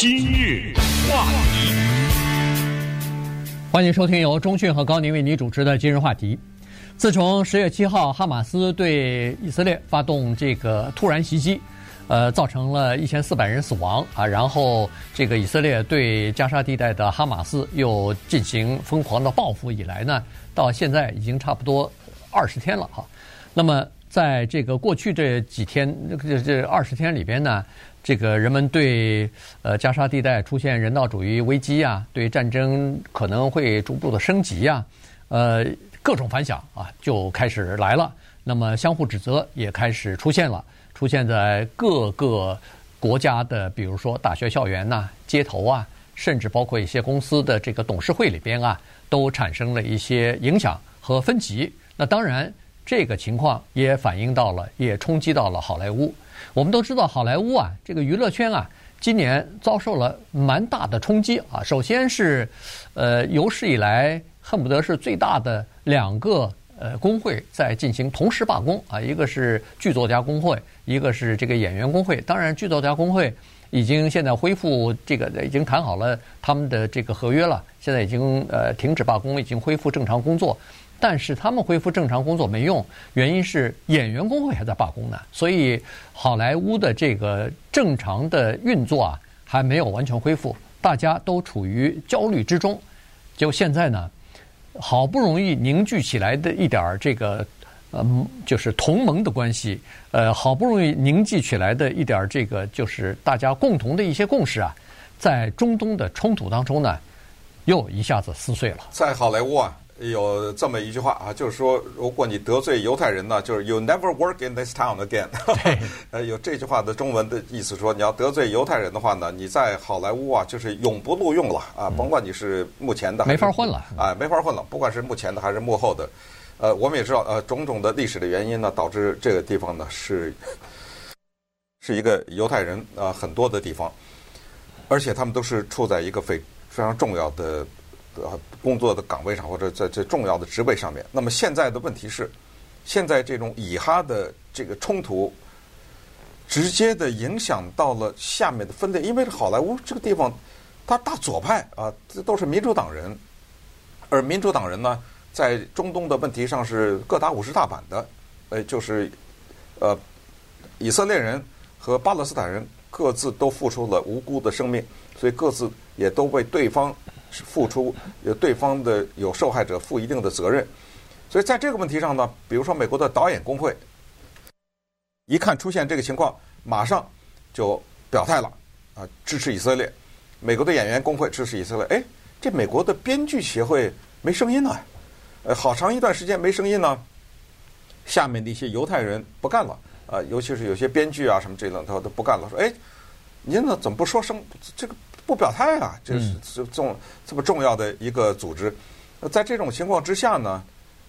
今日话题，欢迎收听由中讯和高宁为你主持的今日话题。自从十月七号哈马斯对以色列发动这个突然袭击，呃，造成了一千四百人死亡啊，然后这个以色列对加沙地带的哈马斯又进行疯狂的报复以来呢，到现在已经差不多二十天了哈。那么在这个过去这几天，这这二十天里边呢，这个人们对呃加沙地带出现人道主义危机啊，对战争可能会逐步的升级呀，呃各种反响啊就开始来了。那么相互指责也开始出现了，出现在各个国家的，比如说大学校园呐、街头啊，甚至包括一些公司的这个董事会里边啊，都产生了一些影响和分歧。那当然。这个情况也反映到了，也冲击到了好莱坞。我们都知道，好莱坞啊，这个娱乐圈啊，今年遭受了蛮大的冲击啊。首先是，呃，有史以来恨不得是最大的两个呃工会在进行同时罢工啊，一个是剧作家工会，一个是这个演员工会。当然，剧作家工会已经现在恢复这个，已经谈好了他们的这个合约了，现在已经呃停止罢工，已经恢复正常工作。但是他们恢复正常工作没用，原因是演员工会还在罢工呢，所以好莱坞的这个正常的运作啊还没有完全恢复，大家都处于焦虑之中。就现在呢，好不容易凝聚起来的一点儿这个，嗯，就是同盟的关系，呃，好不容易凝聚起来的一点儿这个，就是大家共同的一些共识啊，在中东的冲突当中呢，又一下子撕碎了。在好莱坞啊。有这么一句话啊，就是说，如果你得罪犹太人呢，就是 you never work in this town again。呃，有这句话的中文的意思说，你要得罪犹太人的话呢，你在好莱坞啊，就是永不录用了啊，甭管你是目前的，没法混了啊，没法混了，不管是目前的还是幕后的。呃，我们也知道，呃，种种的历史的原因呢，导致这个地方呢是是一个犹太人啊很多的地方，而且他们都是处在一个非非常重要的。工作的岗位上，或者在这重要的职位上面。那么现在的问题是，现在这种以哈的这个冲突，直接的影响到了下面的分裂。因为好莱坞这个地方，它大左派啊，这都是民主党人，而民主党人呢，在中东的问题上是各打五十大板的。呃，就是呃，以色列人和巴勒斯坦人各自都付出了无辜的生命，所以各自也都为对方。付出，有对方的有受害者负一定的责任，所以在这个问题上呢，比如说美国的导演工会，一看出现这个情况，马上就表态了，啊，支持以色列。美国的演员工会支持以色列，哎，这美国的编剧协会没声音呢，呃，好长一段时间没声音呢。下面的一些犹太人不干了，啊，尤其是有些编剧啊什么这种，他都不干了，说，哎，您呢怎么不说声这个？不表态啊，这是这重这么重要的一个组织。在这种情况之下呢，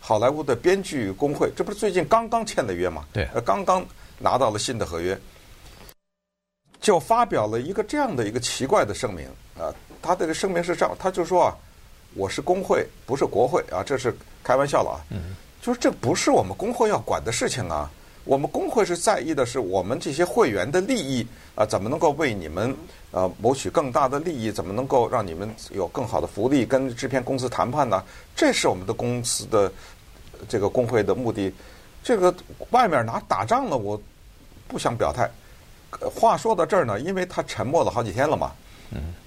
好莱坞的编剧工会，这不是最近刚刚签的约吗？对，刚刚拿到了新的合约，就发表了一个这样的一个奇怪的声明啊。他这个声明是这样，他就说啊，我是工会，不是国会啊，这是开玩笑了啊。嗯，就是这不是我们工会要管的事情啊。我们工会是在意的是我们这些会员的利益啊，怎么能够为你们呃谋取更大的利益？怎么能够让你们有更好的福利？跟制片公司谈判呢？这是我们的公司的这个工会的目的。这个外面拿打仗了，我不想表态。话说到这儿呢，因为他沉默了好几天了嘛，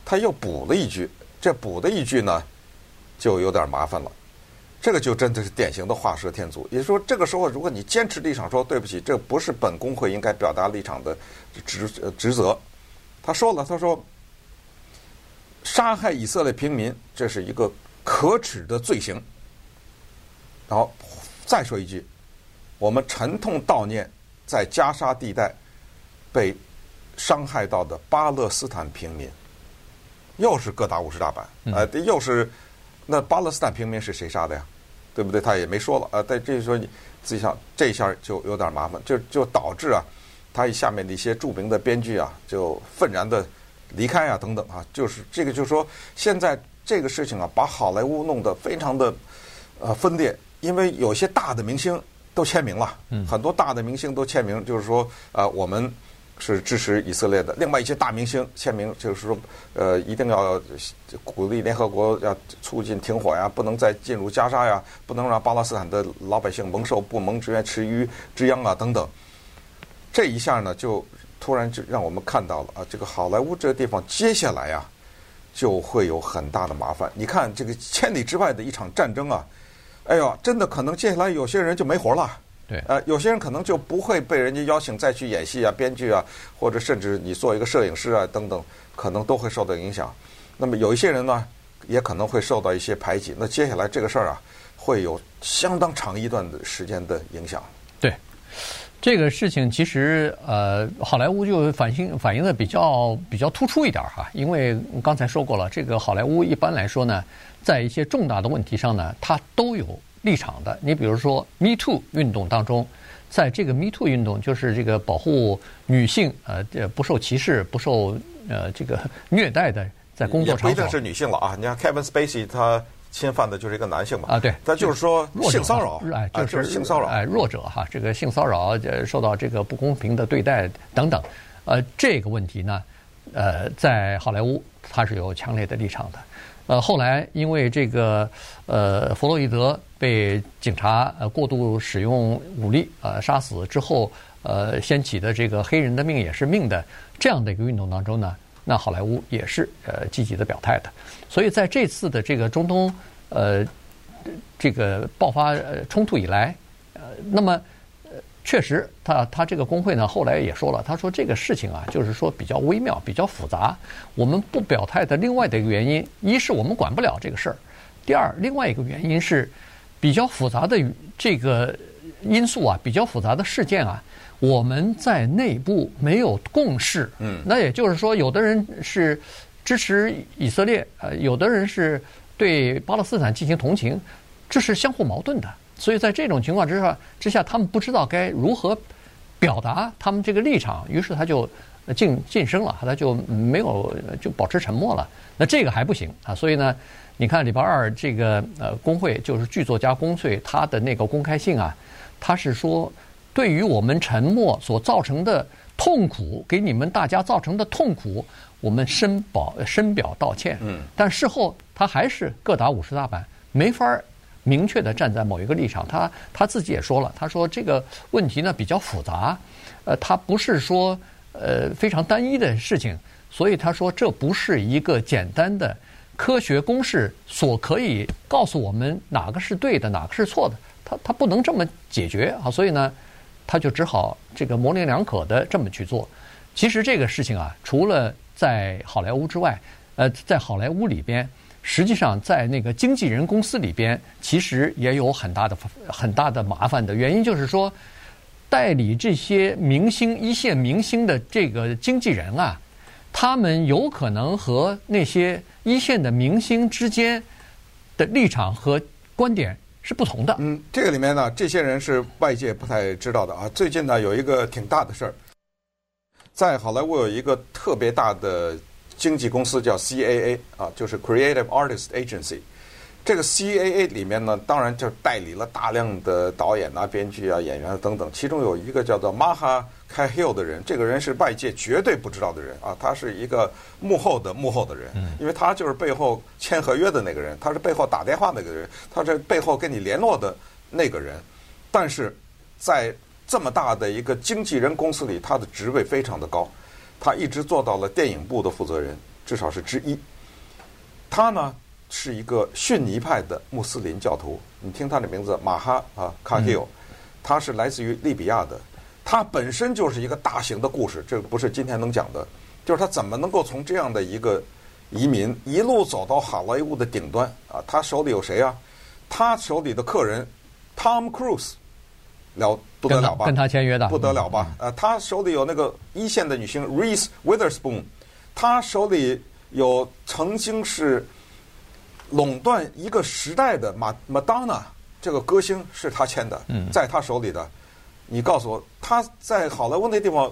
他又补了一句，这补的一句呢，就有点麻烦了。这个就真的是典型的画蛇添足，也就是说，这个时候如果你坚持立场说对不起，这不是本工会应该表达立场的职职责。他说了，他说杀害以色列平民这是一个可耻的罪行。然后再说一句，我们沉痛悼念在加沙地带被伤害到的巴勒斯坦平民。又是各打五十大板，呃，又是那巴勒斯坦平民是谁杀的呀？对不对？他也没说了啊。但这就说你自己想，这一下就有点麻烦，就就导致啊，他下面的一些著名的编剧啊，就愤然的离开啊，等等啊。就是这个，就是说现在这个事情啊，把好莱坞弄得非常的呃分裂，因为有些大的明星都签名了，很多大的明星都签名，就是说啊，我们是支持以色列的。另外一些大明星签名，就是说，呃，一定要鼓励联合国要促进停火呀，不能再进入加沙呀，不能让巴勒斯坦的老百姓蒙受不蒙之冤池鱼之殃啊等等。这一下呢，就突然就让我们看到了啊，这个好莱坞这个地方接下来呀，就会有很大的麻烦。你看这个千里之外的一场战争啊，哎呦，真的可能接下来有些人就没活了。对，呃，有些人可能就不会被人家邀请再去演戏啊、编剧啊，或者甚至你做一个摄影师啊等等，可能都会受到影响。那么有一些人呢，也可能会受到一些排挤。那接下来这个事儿啊，会有相当长一段的时间的影响。对，这个事情其实呃，好莱坞就反映反映的比较比较突出一点哈，因为刚才说过了，这个好莱坞一般来说呢，在一些重大的问题上呢，它都有。立场的，你比如说 Me Too 运动当中，在这个 Me Too 运动，就是这个保护女性呃不受歧视、不受呃这个 虐待的，在工作场所。不一定是女性了啊！你看 Kevin Spacey 他侵犯的就是一个男性嘛啊，对，他就是说性骚扰，哎，就是性骚扰，哎，弱者哈，这个性骚扰受到这个不公平的对待等等，呃，这个问题呢，呃，在好莱坞他是有强烈的立场的。呃，后来因为这个呃，弗洛伊德被警察呃过度使用武力呃杀死之后，呃掀起的这个黑人的命也是命的这样的一个运动当中呢，那好莱坞也是呃积极的表态的。所以在这次的这个中东呃这个爆发冲突以来，呃那么。确实，他他这个工会呢，后来也说了，他说这个事情啊，就是说比较微妙，比较复杂。我们不表态的另外的一个原因，一是我们管不了这个事儿；第二，另外一个原因是比较复杂的这个因素啊，比较复杂的事件啊，我们在内部没有共识。嗯，那也就是说，有的人是支持以色列，呃，有的人是对巴勒斯坦进行同情，这是相互矛盾的。所以在这种情况之下，之下他们不知道该如何表达他们这个立场，于是他就晋晋升了，他就没有就保持沉默了。那这个还不行啊！所以呢，你看礼拜二这个呃工会就是剧作家工会他的那个公开信啊，他是说对于我们沉默所造成的痛苦，给你们大家造成的痛苦，我们深表深表道歉。嗯。但事后他还是各打五十大板，没法儿。明确地站在某一个立场，他他自己也说了，他说这个问题呢比较复杂，呃，他不是说呃非常单一的事情，所以他说这不是一个简单的科学公式所可以告诉我们哪个是对的，哪个是错的，他他不能这么解决啊，所以呢，他就只好这个模棱两可的这么去做。其实这个事情啊，除了在好莱坞之外，呃，在好莱坞里边。实际上，在那个经纪人公司里边，其实也有很大的、很大的麻烦的原因，就是说，代理这些明星、一线明星的这个经纪人啊，他们有可能和那些一线的明星之间的立场和观点是不同的。嗯，这个里面呢，这些人是外界不太知道的啊。最近呢，有一个挺大的事儿，在好莱坞有一个特别大的。经纪公司叫 CAA 啊，就是 Creative Artist Agency。这个 CAA 里面呢，当然就代理了大量的导演啊、编剧啊、演员啊等等。其中有一个叫做 Maha Cahill 的人，这个人是外界绝对不知道的人啊，他是一个幕后的幕后的人，因为他就是背后签合约的那个人，他是背后打电话那个人，他是背后跟你联络的那个人。但是在这么大的一个经纪人公司里，他的职位非常的高。他一直做到了电影部的负责人，至少是之一。他呢是一个逊尼派的穆斯林教徒。你听他的名字马哈啊卡希欧，他是来自于利比亚的。他本身就是一个大型的故事，这个不是今天能讲的。就是他怎么能够从这样的一个移民一路走到好莱坞的顶端啊？他手里有谁啊？他手里的客人 Tom Cruise。了不得了吧？跟他签约的不得了吧？呃，他手里有那个一线的女星 Reese Witherspoon，他手里有曾经是垄断一个时代的马 Madonna 这个歌星是他签的，在他手里的。你告诉我，他在好莱坞那地方，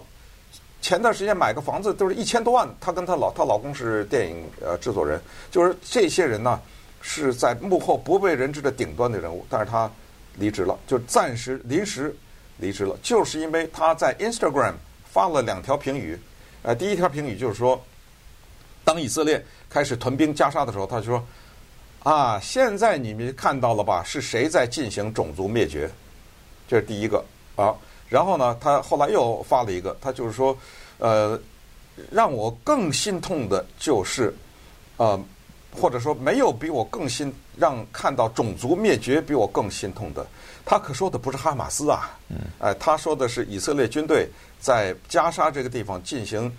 前段时间买个房子都是一千多万。他跟他老她老公是电影呃制作人，就是这些人呢是在幕后不为人知的顶端的人物，但是他。离职了，就暂时临时离职了，就是因为他在 Instagram 发了两条评语。呃，第一条评语就是说，当以色列开始屯兵加沙的时候，他就说：“啊，现在你们看到了吧？是谁在进行种族灭绝？”这是第一个啊。然后呢，他后来又发了一个，他就是说：“呃，让我更心痛的就是，呃，或者说没有比我更心让看到种族灭绝比我更心痛的。”他可说的不是哈马斯啊，哎、呃，他说的是以色列军队。在加沙这个地方进行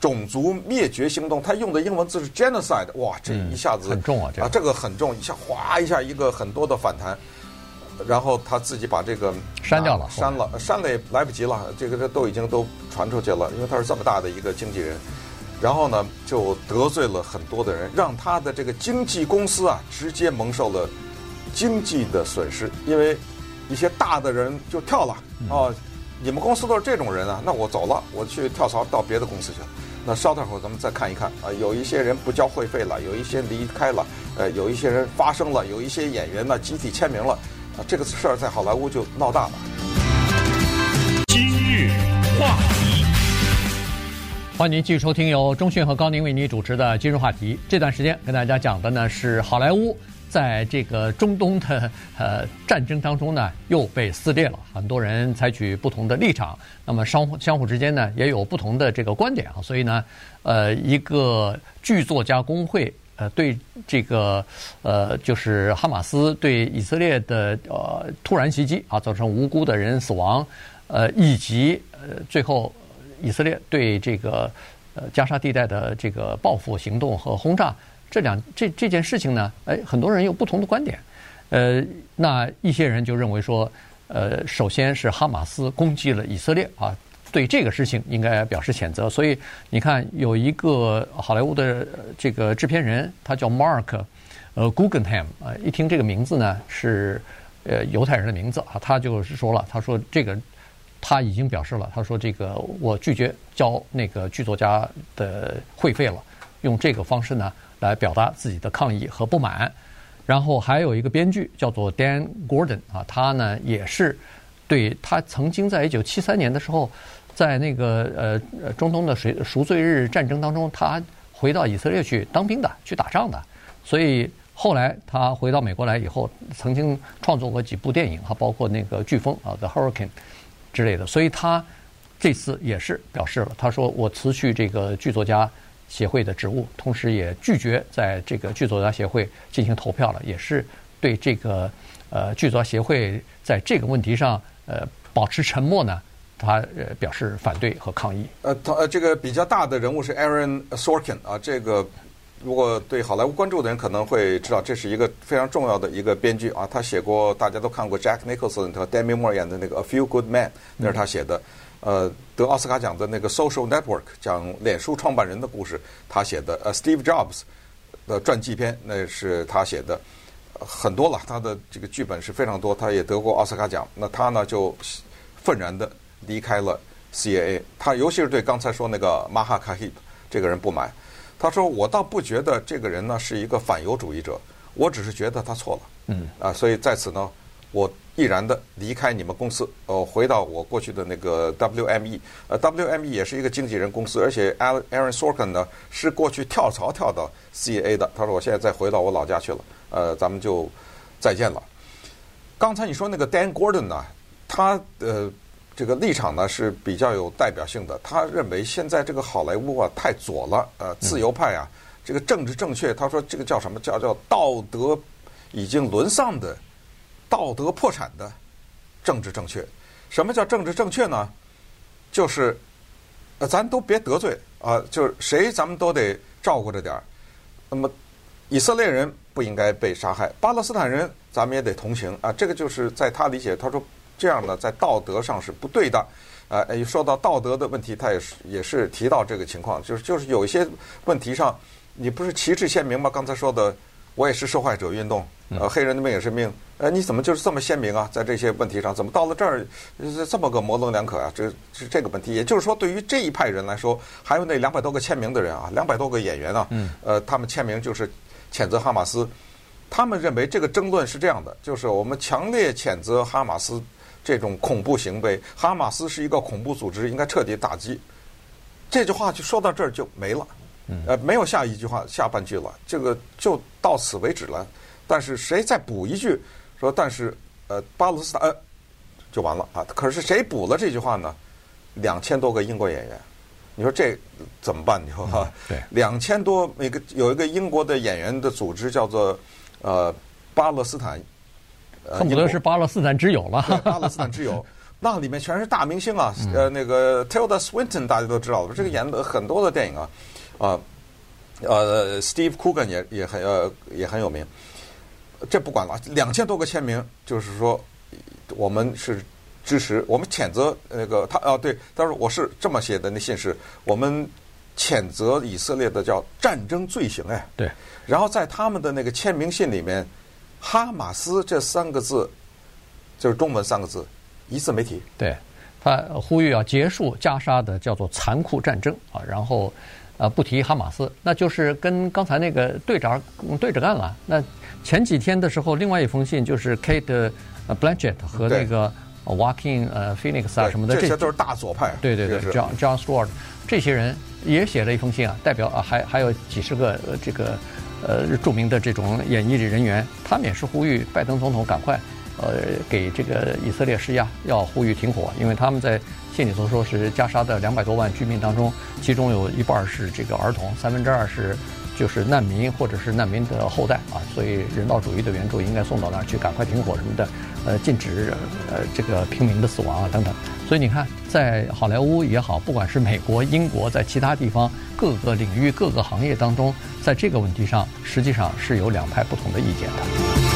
种族灭绝行动，他用的英文字是 genocide，哇，这一下子、嗯、很重啊，这个、啊，这个很重，一下哗一下一个很多的反弹，然后他自己把这个删掉了，啊、删了，删了也来不及了，这个这都已经都传出去了，因为他是这么大的一个经纪人，然后呢就得罪了很多的人，让他的这个经纪公司啊直接蒙受了经济的损失，因为一些大的人就跳了啊。嗯你们公司都是这种人啊？那我走了，我去跳槽到别的公司去了。那稍等会儿咱们再看一看啊，有一些人不交会费了，有一些离开了，呃，有一些人发声了，有一些演员呢集体签名了，啊，这个事儿在好莱坞就闹大了。欢迎您继续收听由中讯和高宁为您主持的《今日话题》。这段时间跟大家讲的呢是好莱坞。在这个中东的呃战争当中呢，又被撕裂了。很多人采取不同的立场，那么相互相互之间呢，也有不同的这个观点啊。所以呢，呃，一个剧作家工会呃对这个呃就是哈马斯对以色列的呃突然袭击啊，造成无辜的人死亡，呃，以及呃最后以色列对这个呃加沙地带的这个报复行动和轰炸。这两这这件事情呢，哎，很多人有不同的观点，呃，那一些人就认为说，呃，首先是哈马斯攻击了以色列啊，对这个事情应该表示谴责。所以你看，有一个好莱坞的这个制片人，他叫 Mark，呃，Guggenheim 啊，一听这个名字呢是呃犹太人的名字啊，他就是说了，他说这个他已经表示了，他说这个我拒绝交那个剧作家的会费了，用这个方式呢。来表达自己的抗议和不满，然后还有一个编剧叫做 Dan Gordon 啊，他呢也是对他曾经在一九七三年的时候，在那个呃中东的赎赎罪日战争当中，他回到以色列去当兵的，去打仗的，所以后来他回到美国来以后，曾经创作过几部电影，哈，包括那个飓风啊，《The Hurricane》之类的，所以他这次也是表示了，他说我辞去这个剧作家。协会的职务，同时也拒绝在这个剧作家协会进行投票了，也是对这个呃剧作家协会在这个问题上呃保持沉默呢，他呃表示反对和抗议。呃，他呃这个比较大的人物是 Aaron Sorkin 啊，这个如果对好莱坞关注的人可能会知道，这是一个非常重要的一个编剧啊，他写过大家都看过 Jack Nicholson 和 Demi Moore 演的那个 A Few Good Men，那是他写的。呃，得奥斯卡奖的那个《Social Network》讲脸书创办人的故事，他写的。呃，Steve Jobs 的传记片，那是他写的，很多了。他的这个剧本是非常多，他也得过奥斯卡奖。那他呢，就愤然的离开了 CIA。他尤其是对刚才说那个马哈卡希普这个人不满。他说：“我倒不觉得这个人呢是一个反犹主义者，我只是觉得他错了。”嗯。啊，所以在此呢，我。毅然的离开你们公司，呃，回到我过去的那个 WME，呃，WME 也是一个经纪人公司，而且 Aaron Sorkin 呢是过去跳槽跳到 CA 的。他说我现在再回到我老家去了，呃，咱们就再见了。刚才你说那个 Dan Gordon 呢，他的这个立场呢是比较有代表性的，他认为现在这个好莱坞啊太左了，呃，自由派啊，这个政治正确，他说这个叫什么叫叫道德已经沦丧的。道德破产的政治正确，什么叫政治正确呢？就是，呃，咱都别得罪啊，就是谁咱们都得照顾着点儿。那么，以色列人不应该被杀害，巴勒斯坦人咱们也得同情啊。这个就是在他理解，他说这样呢，在道德上是不对的。啊，一说到道德的问题，他也是也是提到这个情况，就是就是有一些问题上，你不是旗帜鲜明吗？刚才说的。我也是受害者运动，呃，黑人的命也是命，呃，你怎么就是这么鲜明啊？在这些问题上，怎么到了这儿这么个模棱两可啊？这是这个问题。也就是说，对于这一派人来说，还有那两百多个签名的人啊，两百多个演员啊，呃，他们签名就是谴责哈马斯。他们认为这个争论是这样的，就是我们强烈谴责哈马斯这种恐怖行为，哈马斯是一个恐怖组织，应该彻底打击。这句话就说到这儿就没了，呃，没有下一句话下半句了，这个就到此为止了。但是谁再补一句说，但是呃，巴勒斯坦、呃、就完了啊？可是谁补了这句话呢？两千多个英国演员，你说这怎么办？你说哈？对，两千多每个有一个英国的演员的组织叫做呃巴勒斯坦。恨不得是巴勒斯坦之友了。巴勒斯坦之友，那里面全是大明星啊，呃，那个 Tilda Swinton 大家都知道了，这个演的很多的电影啊，啊，呃，Steve Coogan 也也很呃也很有名。这不管了，两千多个签名，就是说我们是支持，我们谴责那个他啊，对，他说我是这么写的，那信是我们谴责以色列的叫战争罪行哎，对，然后在他们的那个签名信里面。哈马斯这三个字，就是中文三个字，一字没提。对，他呼吁要结束加沙的叫做残酷战争啊，然后呃不提哈马斯，那就是跟刚才那个队长对着干了。那前几天的时候，另外一封信就是 Kate Blanchett 和那个 Joaquin 呃 Phoenix 啊什么的，这些都是大左派。对对对，John John Stewart 这些人也写了一封信啊，代表啊还还有几十个这个。呃，著名的这种演艺人员，他们也是呼吁拜登总统赶快，呃，给这个以色列施压，要呼吁停火，因为他们在信里头说是加沙的两百多万居民当中，其中有一半是这个儿童，三分之二是就是难民或者是难民的后代啊，所以人道主义的援助应该送到那儿去，赶快停火什么的，呃，禁止呃这个平民的死亡啊等等。所以你看，在好莱坞也好，不管是美国、英国，在其他地方各个领域、各个行业当中。在这个问题上，实际上是有两派不同的意见的。